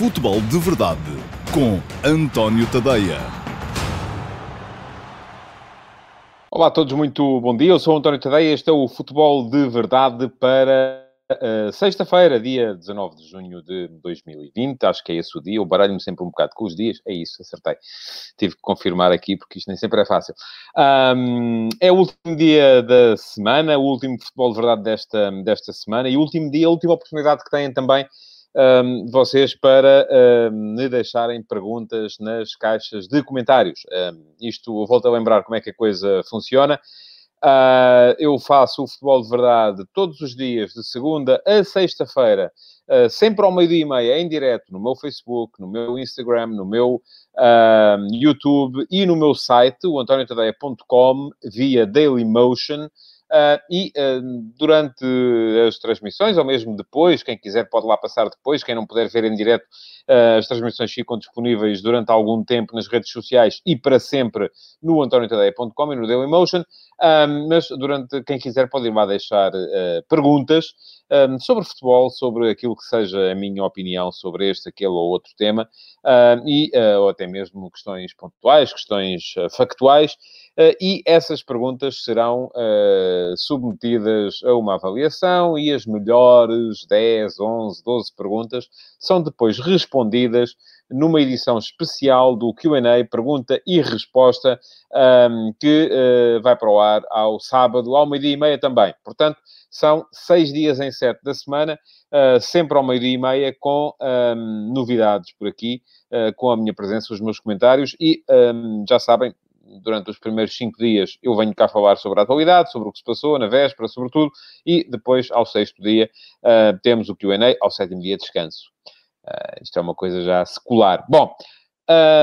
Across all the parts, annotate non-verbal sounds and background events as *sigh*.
Futebol de Verdade com António Tadeia. Olá a todos, muito bom dia. Eu sou António Tadeia. Este é o Futebol de Verdade para uh, sexta-feira, dia 19 de junho de 2020. Acho que é esse o dia. Eu baralho-me sempre um bocado com os dias. É isso, acertei. Tive que confirmar aqui porque isto nem sempre é fácil. Um, é o último dia da semana, o último Futebol de Verdade desta, desta semana e o último dia, a última oportunidade que têm também um, vocês para um, me deixarem perguntas nas caixas de comentários. Um, isto, volto a lembrar como é que a coisa funciona. Uh, eu faço o futebol de verdade todos os dias, de segunda a sexta-feira, uh, sempre ao meio-dia e meia, em direto, no meu Facebook, no meu Instagram, no meu uh, YouTube e no meu site, o antoniotadeia.com, via Dailymotion. Uh, e uh, durante as transmissões, ou mesmo depois, quem quiser pode lá passar depois, quem não puder ver em direto, uh, as transmissões ficam disponíveis durante algum tempo nas redes sociais e para sempre no antoniotadeia.com e no Dailymotion. Mas durante, quem quiser pode ir lá deixar perguntas um, sobre futebol, sobre aquilo que seja a minha opinião sobre este, aquele ou outro tema, e, ou até mesmo questões pontuais, questões factuais. Uh, e essas perguntas serão uh, submetidas a uma avaliação e as melhores 10, 11, 12 perguntas são depois respondidas numa edição especial do QA, pergunta e resposta, um, que uh, vai para o ar ao sábado, ao meio-dia e meia também. Portanto, são seis dias em sete da semana, uh, sempre ao meio-dia e meia, com um, novidades por aqui, uh, com a minha presença, os meus comentários e um, já sabem, durante os primeiros cinco dias eu venho cá falar sobre a atualidade, sobre o que se passou na véspera, sobretudo, e depois, ao sexto dia, uh, temos o Q&A, ao sétimo dia, descanso. Uh, isto é uma coisa já secular. Bom,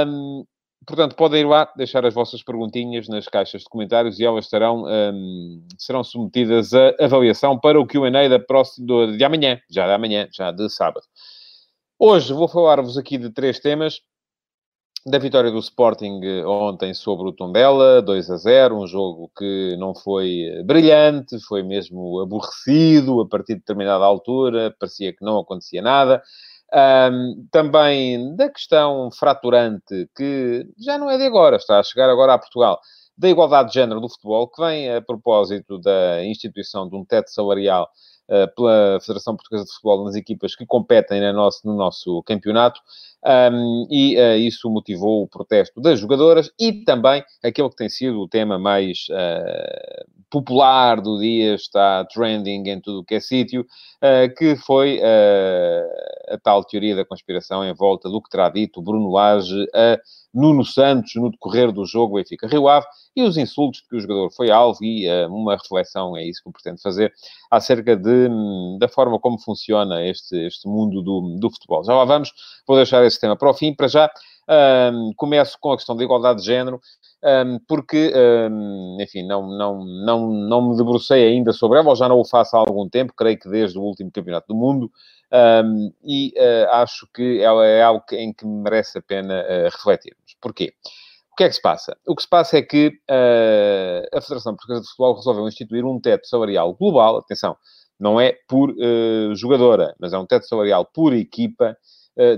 um, portanto, podem ir lá deixar as vossas perguntinhas nas caixas de comentários e elas estarão, um, serão submetidas à avaliação para o Q&A da próxima, de amanhã, já de amanhã, já de sábado. Hoje vou falar-vos aqui de três temas da vitória do Sporting eh, ontem sobre o Tondela, 2 a 0, um jogo que não foi eh, brilhante, foi mesmo aborrecido a partir de determinada altura, parecia que não acontecia nada. Um, também da questão fraturante, que já não é de agora, está a chegar agora a Portugal, da igualdade de género do futebol, que vem a propósito da instituição de um teto salarial uh, pela Federação Portuguesa de Futebol nas equipas que competem no nosso, no nosso campeonato um, e uh, isso motivou o protesto das jogadoras e também aquele que tem sido o tema mais uh, popular do dia, está trending em tudo o que é sítio, uh, que foi a tal teoria da conspiração em volta do que terá dito Bruno Lage a Nuno Santos no decorrer do jogo Benfica-Rio Ave e os insultos que o jogador foi alvo e uma reflexão, é isso que eu pretendo fazer, acerca de, hum, da forma como funciona este, este mundo do, do futebol. Já lá vamos, vou deixar esse tema para o fim. Para já, um, começo com a questão da igualdade de género, um, porque, um, enfim, não, não, não, não me debrucei ainda sobre ela, ou já não o faço há algum tempo, creio que desde o último Campeonato do Mundo, e uh, acho que ela é algo em que merece a pena uh, refletirmos. Porquê? O que é que se passa? O que se passa é que uh, a Federação Portuguesa de Futebol resolveu instituir um teto salarial global, atenção, não é por jogadora, mas é um teto salarial por equipa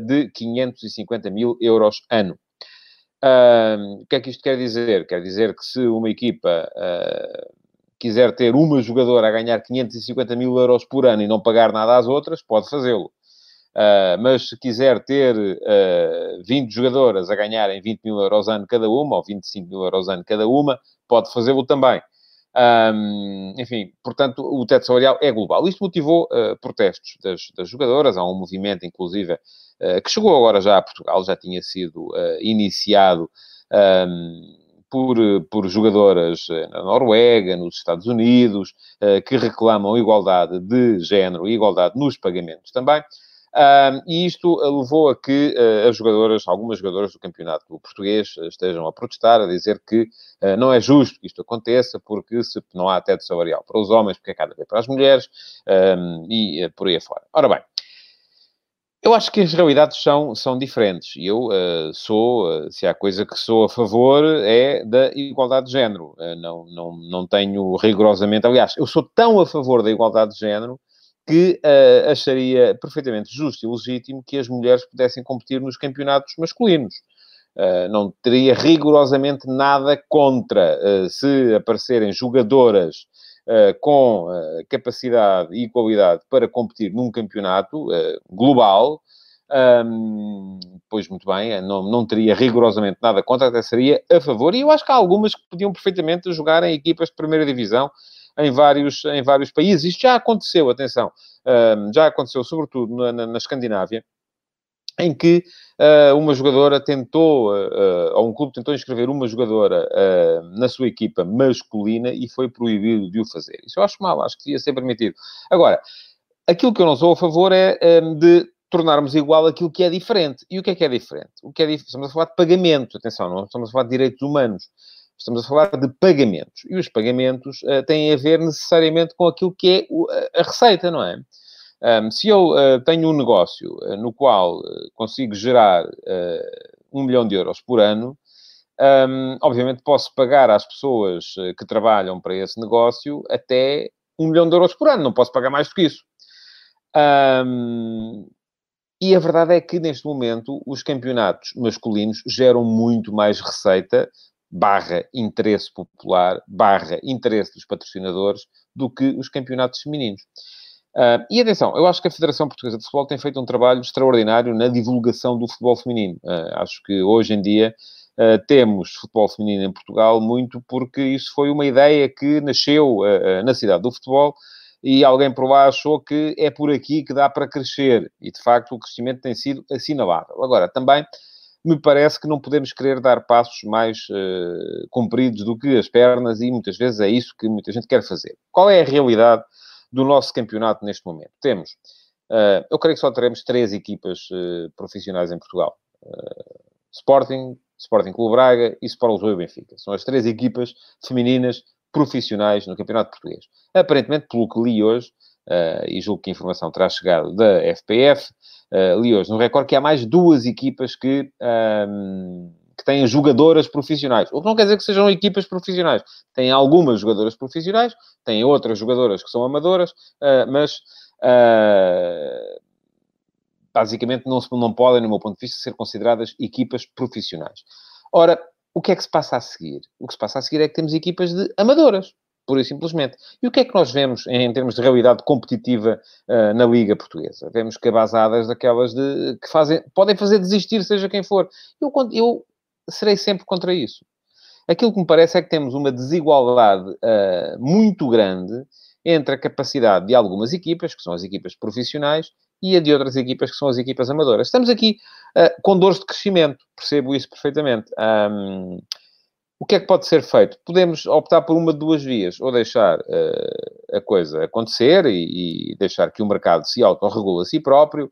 de 550 mil euros ano. o que é que isto quer dizer? Quer dizer que se uma equipa quiser ter uma jogadora a ganhar 550 mil euros por ano e não pagar nada às outras, pode fazê-lo. Uh, mas se quiser ter uh, 20 jogadoras a ganharem 20 mil euros ano cada uma, ou 25 mil euros ano cada uma, pode fazê-lo também. Um, enfim, portanto, o teto salarial é global. Isto motivou uh, protestos das, das, jogadoras. Há um movimento, inclusive, que chegou agora já a Portugal, já tinha sido uh, iniciado um, por, por jogadoras eh, na Noruega, nos Estados Unidos, eh, que reclamam igualdade de género e igualdade nos pagamentos também. e isto levou a que uh, as jogadoras, algumas jogadoras do campeonato português, estejam a protestar, a dizer que uh, não é justo que isto aconteça, porque se não há teto salarial para os homens, porque é cada vez para as mulheres, e uh, por aí afora. Ora bem, eu acho que as realidades são, são diferentes. Eu uh, sou, uh, se há coisa que sou a favor, é da igualdade de género. Uh, não, não, não tenho rigorosamente. Aliás, eu sou tão a favor da igualdade de género que acharia perfeitamente justo e legítimo que as mulheres pudessem competir nos campeonatos masculinos. Não teria rigorosamente nada contra se aparecerem jogadoras com capacidade e qualidade para competir num campeonato global. Um, pois muito bem, não, não teria rigorosamente nada contra, até seria a favor. E eu acho que há algumas que podiam perfeitamente jogar em equipas de primeira divisão em vários, em vários países. Isto já aconteceu, atenção, já aconteceu sobretudo na, na, na Escandinávia, em que uh, uma jogadora tentou, uh, ou um clube tentou inscrever uma jogadora uh, na sua equipa masculina e foi proibido de o fazer. Isso eu acho mal, acho que devia ser permitido. Agora, aquilo que eu não sou a favor é um, de tornarmos igual aquilo que é diferente. E o que é que é diferente? O que é diferente? Estamos a falar de pagamento, atenção, não estamos a falar de direitos humanos. Estamos a falar de pagamentos. E os pagamentos têm a ver necessariamente com aquilo que é a receita, não é? Um, se eu uh, tenho um negócio uh, no qual consigo gerar um milhão de euros por ano, um, obviamente posso pagar às pessoas que trabalham para esse negócio até um milhão de euros por ano. Não posso pagar mais do que isso. Um, e a verdade é que, neste momento, os campeonatos masculinos geram muito mais receita barra interesse popular, barra interesse dos patrocinadores, do que os campeonatos femininos. Uh, e atenção, eu acho que a Federação Portuguesa de Futebol tem feito um trabalho extraordinário na divulgação do futebol feminino. Uh, acho que hoje em dia uh, temos futebol feminino em Portugal muito porque isso foi uma ideia que nasceu na cidade do futebol e alguém por lá achou que é por aqui que dá para crescer. E de facto o crescimento tem sido assinalável. Agora, também me parece que não podemos querer dar passos mais compridos do que as pernas, e muitas vezes é isso que muita gente quer fazer. Qual é a realidade do nosso campeonato neste momento? Temos, uh, eu creio que só teremos três equipas uh, profissionais em Portugal: Sporting, Sporting Clube Braga e Sport Lisboa e Benfica. São as três equipas femininas profissionais no campeonato português. Aparentemente, pelo que li hoje, e julgo que a informação terá chegado da FPF, uh, li hoje no Record que há mais duas equipas que, um, que têm jogadoras profissionais. O que não quer dizer que sejam equipas profissionais. Tem algumas jogadoras profissionais, tem outras jogadoras que são amadoras, uh, mas uh, basicamente não, se, não podem, no meu ponto de vista, ser consideradas equipas profissionais. Ora, o que é que se passa a seguir? O que se passa a seguir é que temos equipas de amadoras pura e simplesmente. E o que é que nós vemos em, termos de realidade competitiva uh, na Liga Portuguesa? Vemos cabazadas daquelas de, que fazem, podem fazer desistir, seja quem for. Eu, eu serei sempre contra isso. Aquilo que me parece é que temos uma desigualdade uh, muito grande entre a capacidade de algumas equipas, que são as equipas profissionais, e a de outras equipas, que são as equipas amadoras. Estamos aqui uh, com dores de crescimento, percebo isso perfeitamente. Um, o que é que pode ser feito? Podemos optar por uma de duas vias, ou deixar uh, a coisa acontecer e, e, deixar que o mercado se autorregule a si próprio,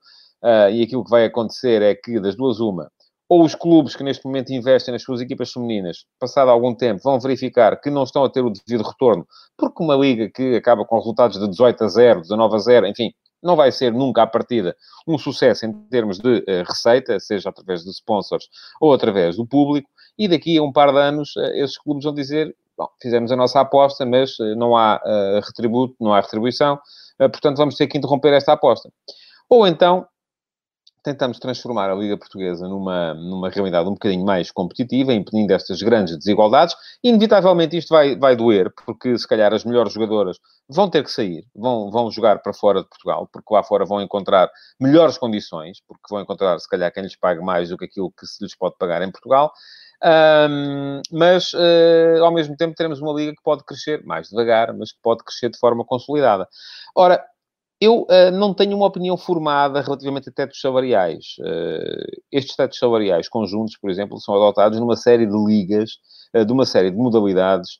uh, e aquilo que vai acontecer é que, das duas, uma, ou os clubes que neste momento investem nas suas equipas femininas, passado algum tempo, vão verificar que não estão a ter o devido retorno, porque uma liga que acaba com resultados de 18 a 0, 19 a 0, enfim, não vai ser nunca à partida um sucesso em termos de uh, receita, seja através de sponsors ou através do público, e daqui a um par de anos eh, esses clubes vão dizer, bom, fizemos a nossa aposta, mas eh, não há uh, retributo, não há retribuição, uh, portanto vamos ter que interromper esta aposta. Ou então, tentamos transformar a Liga Portuguesa numa, numa realidade um bocadinho mais competitiva, impedindo estas grandes desigualdades. Inevitavelmente isto vai, vai doer, porque se calhar as melhores jogadoras vão ter que sair, vão, vão jogar para fora de Portugal, porque lá fora vão encontrar melhores condições, porque vão encontrar, se calhar, quem lhes pague mais do que aquilo que se lhes pode pagar em Portugal. Um, mas, uh, ao mesmo tempo, teremos uma liga que pode crescer mais devagar, mas que pode crescer de forma consolidada. Ora, eu uh, não tenho uma opinião formada relativamente a tetos salariais. Uh, estes tetos salariais conjuntos, por exemplo, são adotados numa série de ligas, de uma série de modalidades,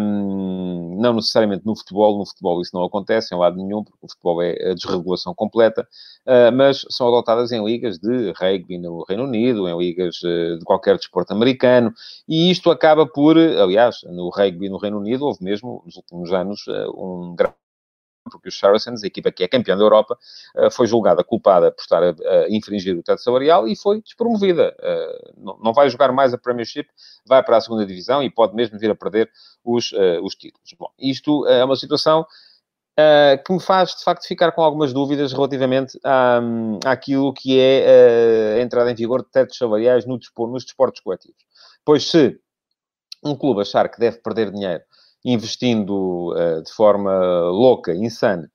um, não necessariamente no futebol, no futebol isso não acontece em lado nenhum, porque o futebol é a desregulação completa, uh, mas são adotadas em ligas de rugby no Reino Unido, em ligas uh, de qualquer desporto americano, e isto acaba por, aliás, no rugby no Reino Unido, houve mesmo, nos últimos anos, uh, um grande porque os Saracens, a equipa que é campeã da Europa, eh, foi julgada culpada por estar a, infringir o teto salarial e foi despromovida. Eh, não vai jogar mais a Premiership, vai para a segunda divisão e pode mesmo vir a perder os, eh, os títulos. Bom, isto é uma situação que me faz, de facto, ficar com algumas dúvidas relativamente à, àquilo que é a entrada em vigor de tetos salariais no nos desportos coletivos. Pois se um clube achar que deve perder dinheiro investindo uh, de forma louca, insana,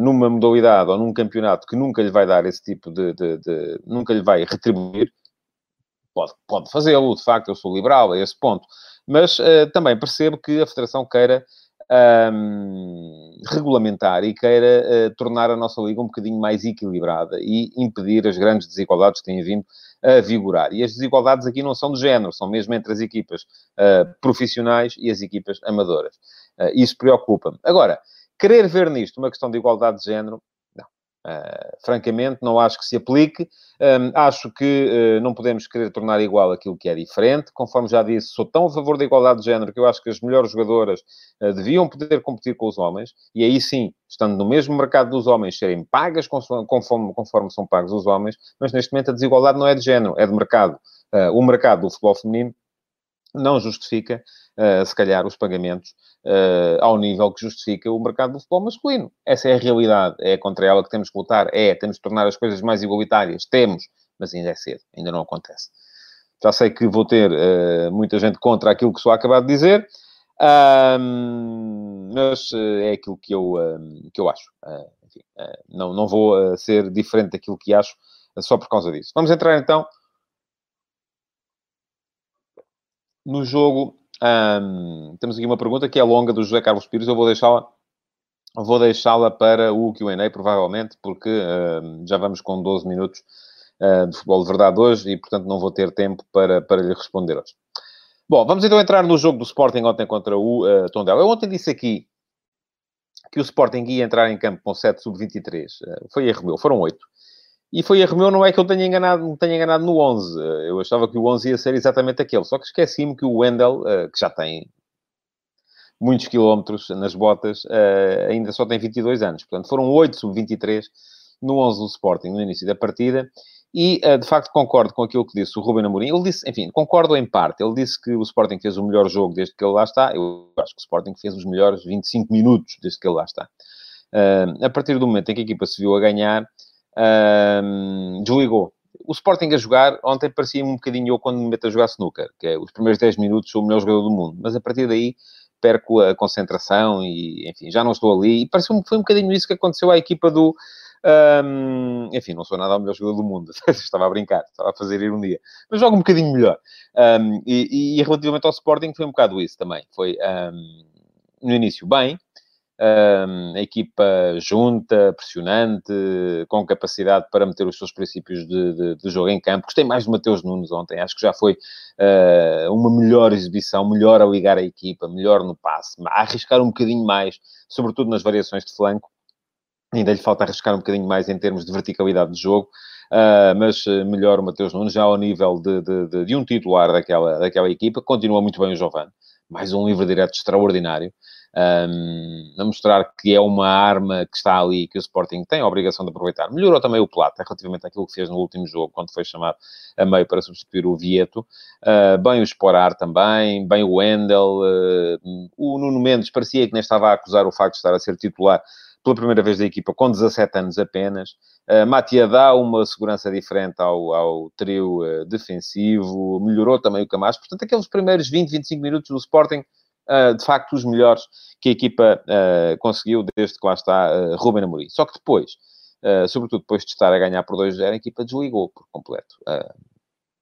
numa modalidade ou num campeonato que nunca lhe vai dar esse tipo de... de, de nunca lhe vai retribuir, pode, pode fazê-lo, de facto, eu sou liberal a esse ponto. Mas também percebo que a Federação queira um, regulamentar e queira uh, tornar a nossa liga um bocadinho mais equilibrada e impedir as grandes desigualdades que têm vindo a vigorar. E as desigualdades aqui não são de género, são mesmo entre as equipas uh, profissionais e as equipas amadoras. Uh, isso preocupa-me. Agora, querer ver nisto uma questão de igualdade de género, Uh, francamente, não acho que se aplique. Um, acho que uh, não podemos querer tornar igual aquilo que é diferente. Conforme já disse, sou tão a favor da igualdade de género que eu acho que as melhores jogadoras uh, deviam poder competir com os homens. E aí sim, estando no mesmo mercado dos homens, serem pagas conforme, conforme são pagos os homens. Mas neste momento a desigualdade não é de género, é de mercado. o mercado do futebol feminino não justifica, se calhar, os pagamentos uh, ao nível que justifica o mercado do futebol masculino. Essa é a realidade, é contra ela que temos que lutar, é, temos que tornar as coisas mais igualitárias, temos, mas ainda é cedo, ainda não acontece. Já sei que vou ter uh, muita gente contra aquilo que só acabado de dizer, mas uh, é aquilo que eu, que eu acho. Enfim, não, não vou ser diferente daquilo que acho só por causa disso. Vamos entrar então no jogo um, temos aqui uma pergunta que é longa do José Carlos Pires. Eu vou deixá-la vou deixá-la para o Q&A, provavelmente, porque já vamos com 12 minutos uh, de futebol de verdade hoje e, portanto, não vou ter tempo para, para lhe responder hoje. Bom, vamos então entrar no jogo do Sporting ontem contra o uh, Tondela. Eu ontem disse aqui que o Sporting ia entrar em campo com 7 sub-23. Uh, foi erro meu, foram 8. E foi erro meu, não é que eu tenha enganado, me tenha enganado no 11. Eh, eu achava que o 11 ia ser exatamente aquele. Só que esqueci-me que o Wendel, eh, que já tem muitos quilómetros nas botas, eh, ainda só tem 22 anos. Portanto, foram 8 sub-23 no 11 do Sporting, no início da partida. E, de facto, concordo com aquilo que disse o Ruben Amorim. Ele disse, enfim, concordo em parte. Ele disse que o Sporting fez o melhor jogo desde que ele lá está. Eu acho que o Sporting fez os melhores 25 minutos desde que ele lá está. a partir do momento em que a equipa se viu a ganhar, um, desligou. O Sporting a jogar, ontem parecia-me um bocadinho eu quando me meto a jogar snooker, que é os primeiros 10 minutos sou o melhor jogador do mundo, mas a partir daí perco a concentração e, enfim, já não estou ali. E pareceu-me foi um bocadinho isso que aconteceu à equipa do. Um, enfim, não sou nada o melhor jogador do mundo, *laughs* estava a brincar, estava a fazer ironia, mas jogo um bocadinho melhor. Um, e, e, relativamente ao Sporting, foi um bocado isso também. Foi um, no início bem, a equipa junta, pressionante, com capacidade para meter os seus princípios de, de, de, jogo em campo. Gostei mais do Mateus Nunes ontem, acho que já foi uh, uma melhor exibição, melhor a ligar a equipa, melhor no passe, a arriscar um bocadinho mais, sobretudo nas variações de flanco. Ainda lhe falta arriscar um bocadinho mais em termos de verticalidade de jogo. Uh, mas melhor o Mateus Nunes, já ao nível de, de, de, um titular daquela, daquela equipa. Continua muito bem o Giovanni, mais um livro direto extraordinário um, a mostrar que é uma arma que está ali, que o Sporting tem a obrigação de aproveitar. Melhorou também o Plata, relativamente àquilo que fez no último jogo, quando foi chamado a meio para substituir o Vieto. Uh, bem o Esporar também, bem o Wendel. Uh, o Nuno Mendes parecia que nem estava a acusar o facto de estar a ser titular pela primeira vez da equipa, com 17 anos apenas. Uh, Matia dá uma segurança diferente ao, ao trio uh, defensivo, melhorou também o Camacho. Portanto, aqueles primeiros 20, 25 minutos do Sporting de facto, os melhores que a equipa uh, conseguiu desde que lá está uh, Ruben Amorim. Só que depois, sobretudo depois de estar a ganhar por 2-0, a equipa desligou por completo.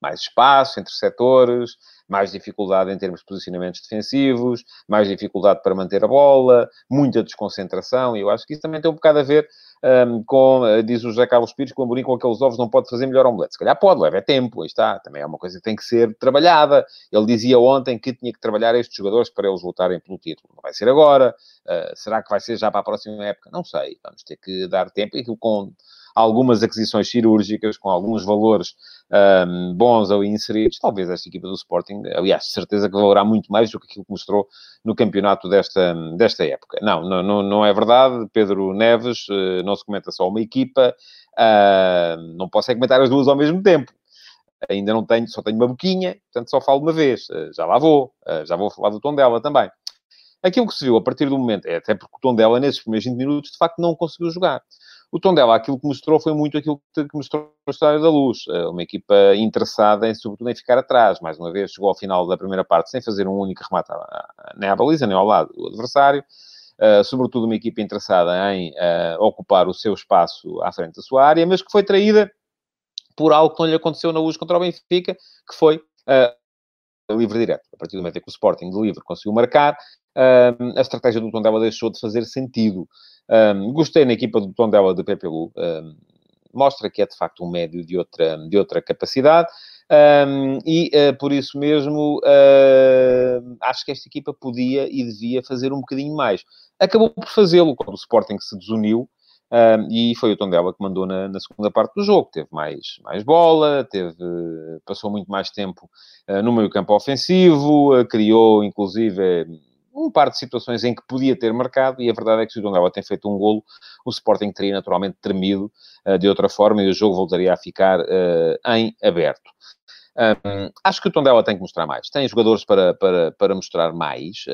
Mais espaço entre setores, mais dificuldade em termos de posicionamentos defensivos, mais dificuldade para manter a bola, muita desconcentração, e eu acho que isso também tem um bocado a ver um, com, eh, diz o José Carlos Pires, que o Amorim com aqueles ovos não pode fazer melhor omelete. Se calhar pode, leva tempo, aí está. Também é uma coisa que tem que ser trabalhada. Ele dizia ontem que tinha que trabalhar estes jogadores para eles lutarem pelo título. Não vai ser agora. Uh, será que vai ser já para a próxima época? Não sei. Vamos ter que dar tempo. E com algumas aquisições cirúrgicas com alguns valores um, bons ali inseridos, talvez esta equipa do Sporting, aliás, certeza que valerá muito mais do que aquilo que mostrou no campeonato desta, desta época. Não, não, não é verdade, Pedro Neves, uh, não se comenta só uma equipa, uh, não posso é comentar as duas ao mesmo tempo. Ainda não tenho, só tenho uma boquinha, portanto só falo uma vez. Uh, já lá vou, já vou falar do tom dela também. Aquilo que se viu a partir do momento, é até porque o Tondela, nesses primeiros 20 minutos, de facto, não conseguiu jogar. O Tondela, aquilo que mostrou foi muito aquilo que mostrou a História da Luz. Eh, uma equipa interessada, em, sobretudo, em ficar atrás. Mais uma vez, chegou ao final da primeira parte sem fazer um único remate nem à baliza, nem ao lado do adversário. Uh, sobretudo uma equipa interessada em uh, ocupar o seu espaço à frente da sua área, mas que foi traída por algo que não lhe aconteceu na luz contra o Benfica, que foi uh, livre direto. A partir do momento em que o Sporting de livre conseguiu marcar, a estratégia do Tondela deixou de fazer sentido. Um, gostei na equipa do Tondela de Pepe Lu. Um, mostra que é, de facto, um médio de outra, de outra capacidade. Um, e uh, por isso mesmo uh, acho que esta equipa podia e devia fazer um bocadinho mais. Acabou por fazê-lo quando o Sporting se desuniu um, e foi o Tondela que mandou na, na, segunda parte do jogo. Teve mais, mais bola, teve, passou muito mais tempo uh, no meio campo ofensivo, criou inclusive um par de situações em que podia ter marcado, e a verdade é que se o Tondela tem feito um golo, o Sporting teria naturalmente tremido uh, de outra forma e o jogo voltaria a ficar uh, em aberto. Um, acho que o Tondela tem que mostrar mais. Tem jogadores para, para, para mostrar mais.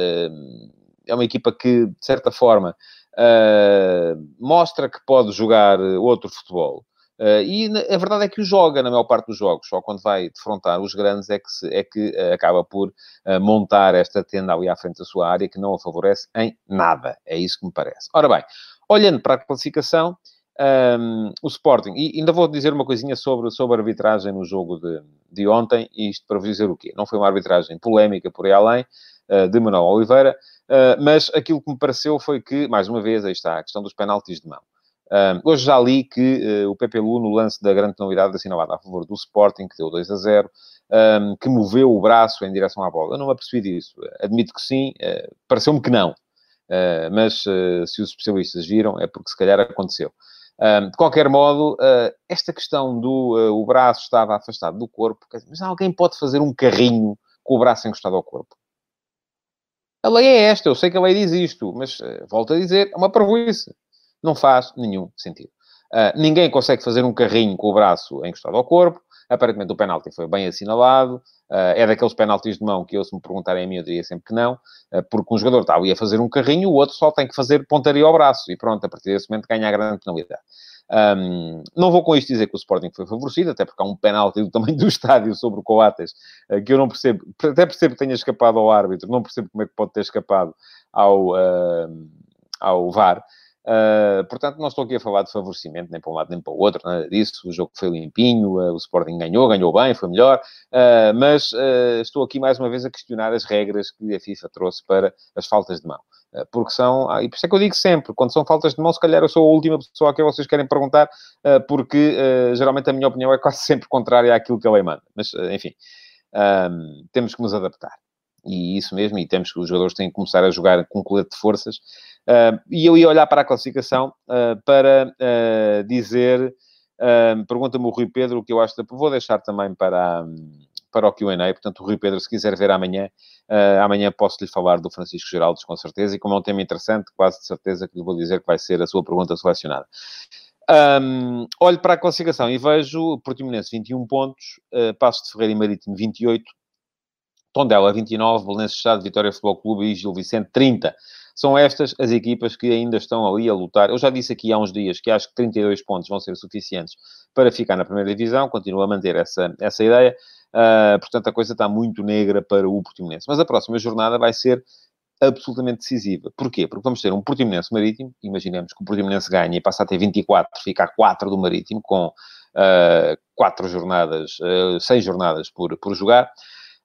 É uma equipa que, de certa forma, uh, mostra que pode jogar outro futebol. Uh, e a verdade é que o joga na maior parte dos jogos, só quando vai defrontar os grandes é que, se, é que uh, acaba por uh, montar esta tenda ali à frente da sua área que não a favorece em nada. É isso que me parece. Ora bem, olhando para a classificação, um, ehm, o Sporting, e ainda vou dizer uma coisinha sobre, sobre a arbitragem no jogo de, de ontem, isto para vos dizer o quê? Não foi uma arbitragem polémica por aí além, de Manuel Oliveira, mas aquilo que me pareceu foi que, mais uma vez, aí está a questão dos penaltis de mão. Hoje já li que uh, o Pepe Lu, no lance da grande penalidade assinalada a favor do Sporting, que deu 2 a 0, um, que moveu o braço em direção à bola. Eu não me apercebi disso. Admito que sim, uh, pareceu-me que não. Uh, mas se os especialistas viram, é porque se calhar aconteceu. Um, de qualquer modo, esta questão do o braço estava afastado do corpo, mas alguém pode fazer um carrinho com o braço encostado ao corpo? A lei é esta, eu sei que a lei diz isto, mas volto a dizer, é uma parvoíce. Não faz nenhum sentido. Uh, ninguém consegue fazer um carrinho com o braço encostado ao corpo. Aparentemente o penalti foi bem assinalado. Uh, é daqueles penaltis de mão que eu, se me perguntarem a mim, eu diria sempre que não. Uh, porque um jogador está ali a fazer um carrinho, o outro só tem que fazer pontaria ao braço. E pronto, a partir desse momento ganha a grande penalidade. Um, não vou com isto dizer que o Sporting foi favorecido, até porque há um penalti do tamanho do *laughs* estádio sobre o Coates, uh, que eu não percebo, até percebo que tenha escapado ao árbitro, não percebo como é que pode ter escapado ao, uh, ao VAR. Uh, portanto, não estou aqui a falar de favorecimento, nem para um lado nem para o outro, nada disso. O jogo foi limpinho, uh, o Sporting ganhou, ganhou bem, foi melhor, uh, mas estou aqui mais uma vez a questionar as regras que a FIFA trouxe para as faltas de mão. porque são, e por isso é que eu digo sempre, quando são faltas de mão, se calhar eu sou a última pessoa a quem vocês querem perguntar, porque geralmente a minha opinião é quase *laughs* sempre contrária àquilo que a lei manda. Mas, enfim, temos que nos adaptar. E isso mesmo, e temos que os jogadores têm que começar a jogar com colete de forças. Uh, e eu ia olhar para a classificação uh, para uh, dizer, pergunta-me o Rui Pedro o que eu acho, de, vou deixar também para, para o Q&A, portanto o Rui Pedro, se quiser ver amanhã, amanhã posso-lhe falar do Francisco Geraldes, com certeza, e como é um tema interessante, quase de certeza que lhe vou dizer que vai ser a sua pergunta selecionada. Um, olho para a classificação e vejo Portimonense 21 pontos, uh, Passos de Ferreira e Marítimo 28, Tondela 29, Belenenses Estado, Vitória Futebol Clube e Gil Vicente 30. São estas as equipas que ainda estão ali a lutar. Eu já disse aqui há uns dias que acho que 32 pontos vão ser suficientes para ficar na primeira divisão, continuo a manter essa, essa ideia. Uh, portanto, a coisa está muito negra para o Portimonense. Mas a próxima jornada vai ser absolutamente decisiva. Porquê? Porque vamos ter um Portimonense Marítimo, imaginemos que o Portimonense ganha e passa a ter 24, fica a 4 do Marítimo, com uh, 4 jornadas, uh, 6 jornadas por, por jogar.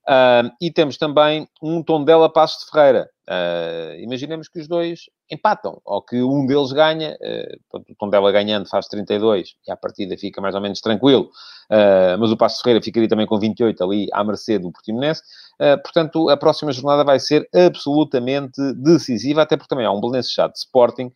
Uh, e temos também um Tondela Passos de Ferreira. Uh, imaginemos que os dois empatam, ou que um deles ganha, uh, o Tondela ganhando faz 32, e a partida fica mais ou menos tranquilo, uh, mas o Passos de Ferreira ficaria também com 28 ali à mercê do Portimonense. portanto, a próxima jornada vai ser absolutamente decisiva, até porque também há um Belenenses Chá de Sporting,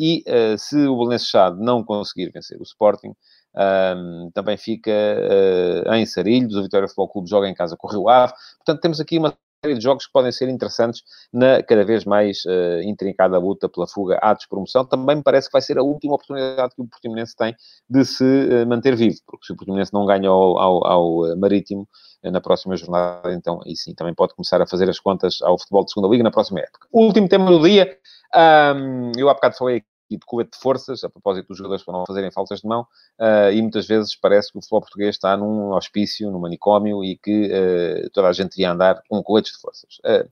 e se o Belenenses Chá não conseguir vencer o Sporting, um, também fica uh, em Sarilhos, o Vitória Futebol Clube joga em casa com o Rio Ave. Portanto, temos aqui uma série de jogos que podem ser interessantes na cada vez mais uh, intrincada luta pela fuga à despromoção. Também me parece que vai ser a última oportunidade que o Portimonense tem de se uh, manter vivo, porque se o Portimonense não ganha ao, ao, ao Marítimo na próxima jornada, então aí sim também pode começar a fazer as contas ao futebol de segunda liga na próxima época. O último tema do dia, um, eu há bocado falei e de colete de forças, a propósito dos jogadores para não fazerem faltas de mão, uh, e muitas vezes parece que o futebol português está num hospício, num manicômio, e que uh, toda a gente ia andar com coletes de forças. Uh,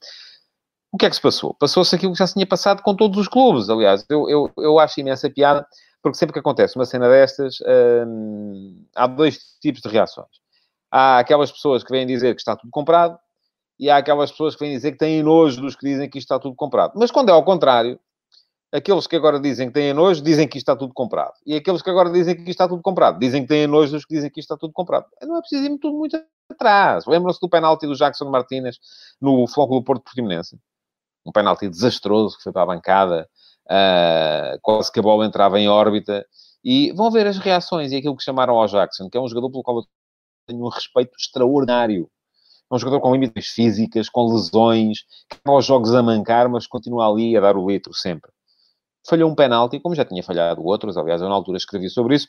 o que é que se passou? Passou-se aquilo que já se tinha passado com todos os clubes, aliás. Eu, eu, eu acho imensa piada, porque sempre que acontece uma cena destas, há dois tipos de reações. Há aquelas pessoas que vêm dizer que está tudo comprado, e há aquelas pessoas que vêm dizer que têm nojo dos que dizem que isto está tudo comprado. Mas quando é ao contrário, aqueles que agora dizem que têm nojo, dizem que isto está tudo comprado. E aqueles que agora dizem que isto está tudo comprado, dizem que têm nojo dos que dizem que isto está tudo comprado. Não é preciso ir tudo muito atrás. Lembram-se do penalti do Jackson Martínez no Flóculo Porto Portimonense? Um penalti desastroso que foi para a bancada, uh, quase que a bola entrava em órbita. E vão ver as reações e aquilo que chamaram ao Jackson, que é um jogador pelo qual eu tenho um respeito extraordinário. É um jogador com limites físicas, com lesões, que vai aos jogos a mancar, mas continua ali a dar o litro sempre falhou um penalti, como já tinha falhado outros, aliás, eu na altura escrevi sobre isso,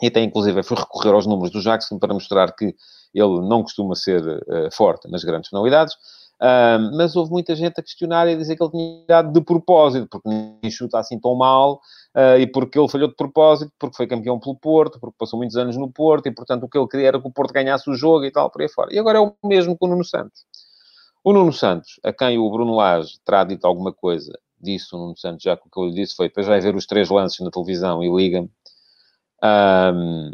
e até inclusive fui recorrer aos números do Jackson para mostrar que ele não costuma ser uh, forte nas grandes penalidades, uh, mas houve muita gente a questionar e a dizer que ele tinha dado de propósito, porque nem chuta assim tão mal, uh, e porque ele falhou de propósito, porque foi campeão pelo Porto, porque passou muitos anos no Porto, e portanto o que ele queria era que o Porto ganhasse o jogo e tal, por aí fora. E agora é o mesmo com o Nuno Santos. O Nuno Santos, a quem o Bruno Lage terá dito alguma coisa disso, o Nuno Santos, já o que eu lhe disse foi, depois vai ver os três lances na televisão e liga-me. Um,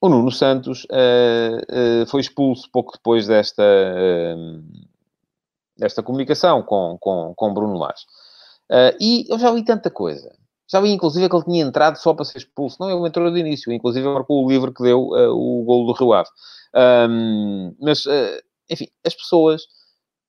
o Nuno Santos uh, uh, foi expulso pouco depois desta, uh, desta comunicação com, com, com Bruno Lage. e eu já li tanta coisa. Já vi, inclusive, que ele tinha entrado só para ser expulso. Não, ele entrou de início. Inclusive, marcou o livro que deu o golo do Rio Ave. Um, mas, enfim, as pessoas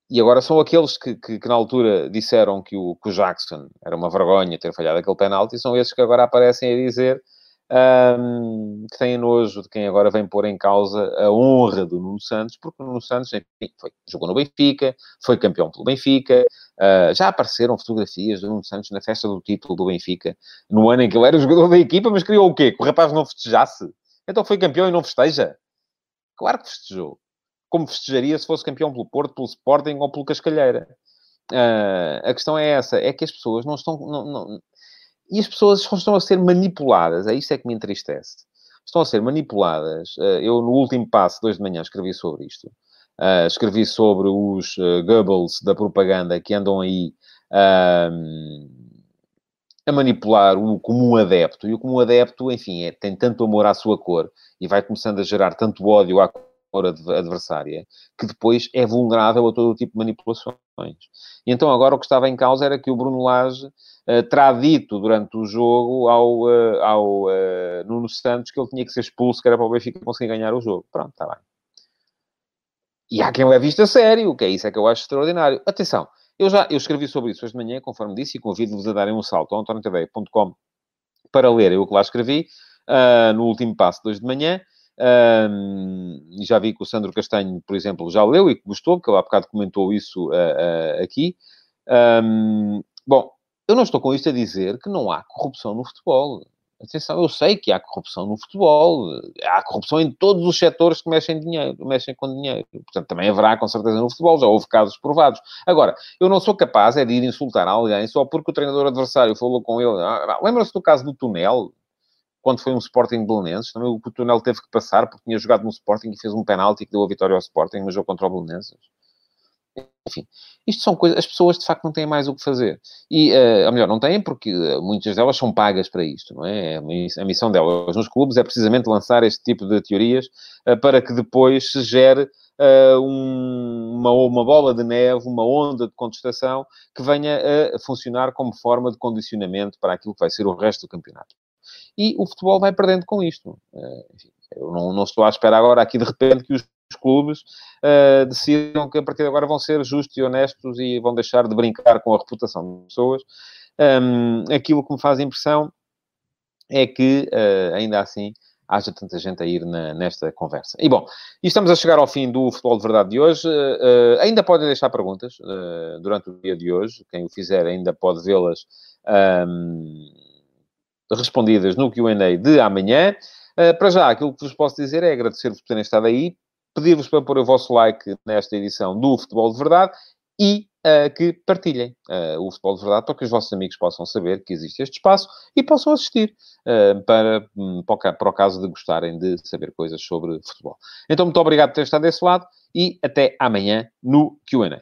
e agora são aqueles que, que, que, na altura disseram que o, que o Jackson era uma vergonha ter falhado aquele penalti, são esses que agora aparecem a dizer um, que têm nojo de quem agora vem pôr em causa a honra do Nuno Santos, porque o Nuno Santos enfim, foi, jogou no Benfica, foi campeão pelo Benfica, uh, já apareceram fotografias do Nuno Santos na festa do título do Benfica, no ano em que ele era jogador da equipa, mas criou o quê? Que o rapaz não festejasse? Então foi campeão e não festeja? Claro que festejou como festejaria se fosse campeão pelo Porto, pelo Sporting ou pelo Cascalheira. Uh, a questão é essa, é que as pessoas não estão... Não, não... E as pessoas estão a ser manipuladas, é isso é que me entristece. Estão a ser manipuladas. Uh, eu, no último passo, dois de manhã, escrevi sobre isto. Uh, escrevi sobre os Goebbels da propaganda que andam aí a manipular o comum adepto. E o comum adepto, enfim, é, tem tanto amor à sua cor e vai começando a gerar tanto ódio à adversária, que depois é vulnerável a todo o tipo de manipulações. E então agora o que estava em causa era que o Bruno Lage uh, terá dito durante o jogo ao, uh, ao uh, Nuno Santos que ele tinha que ser expulso, que era para o Benfica conseguir ganhar o jogo. Pronto, está bem. E há quem leve isto a sério, que é isso é que eu acho extraordinário. Atenção, eu já eu escrevi sobre isso hoje de manhã, conforme disse, e convido-vos a darem um salto ao antoniotadeia.com para lerem o que lá escrevi, uh, no último passo de hoje de manhã, um, já vi que o Sandro Castanho, por exemplo, já leu e que gostou, porque ele há bocado comentou isso uh, uh, aqui. Um, bom, eu não estou com isto a dizer que não há corrupção no futebol. Atenção, eu sei que há corrupção no futebol. Há corrupção em todos os setores que mexem, dinheiro, mexem com dinheiro. Portanto, também haverá, com certeza, no futebol. Já houve casos provados. Agora, eu não sou capaz é de ir insultar alguém só porque o treinador adversário falou com ele. Ah, Lembra-se do caso do túnel? Quando foi um Sporting Belenenses, também o Tunel teve que passar porque tinha jogado no Sporting e fez um penalti que deu a vitória ao Sporting no jogo contra o Belenenses. Enfim, isto são coisas, as pessoas de facto não têm mais o que fazer. E, uh, ou melhor, não têm porque uh, muitas delas são pagas para isto, não é? A missão delas nos clubes é precisamente lançar este tipo de teorias uh, para que depois se gere uh, um, uma, uma bola de neve, uma onda de contestação que venha a funcionar como forma de condicionamento para aquilo que vai ser o resto do campeonato e o futebol vai perdendo com isto. Eh, enfim, eu não, não, estou à espera agora aqui de repente que os, clubes uh, decidam que a partir de agora vão ser justos e honestos e vão deixar de brincar com a reputação das pessoas. Um, aquilo que me faz impressão é que, uh, ainda assim, haja tanta gente a ir na, nesta conversa. E bom, estamos a chegar ao fim do Futebol de Verdade de hoje. Uh, ainda podem deixar perguntas durante o dia de hoje. Quem o fizer ainda pode vê-las um, respondidas no Q&A de amanhã. Uh, para já, aquilo que vos posso dizer é agradecer-vos por terem estado aí, pedir-vos para pôr o vosso like nesta edição do Futebol de Verdade e uh, que partilhem uh, o Futebol de Verdade para que os vossos amigos possam saber que existe este espaço e possam assistir uh, para, um, para, o caso de gostarem de saber coisas sobre futebol. Então, muito obrigado por ter estado desse lado e até amanhã no Q&A.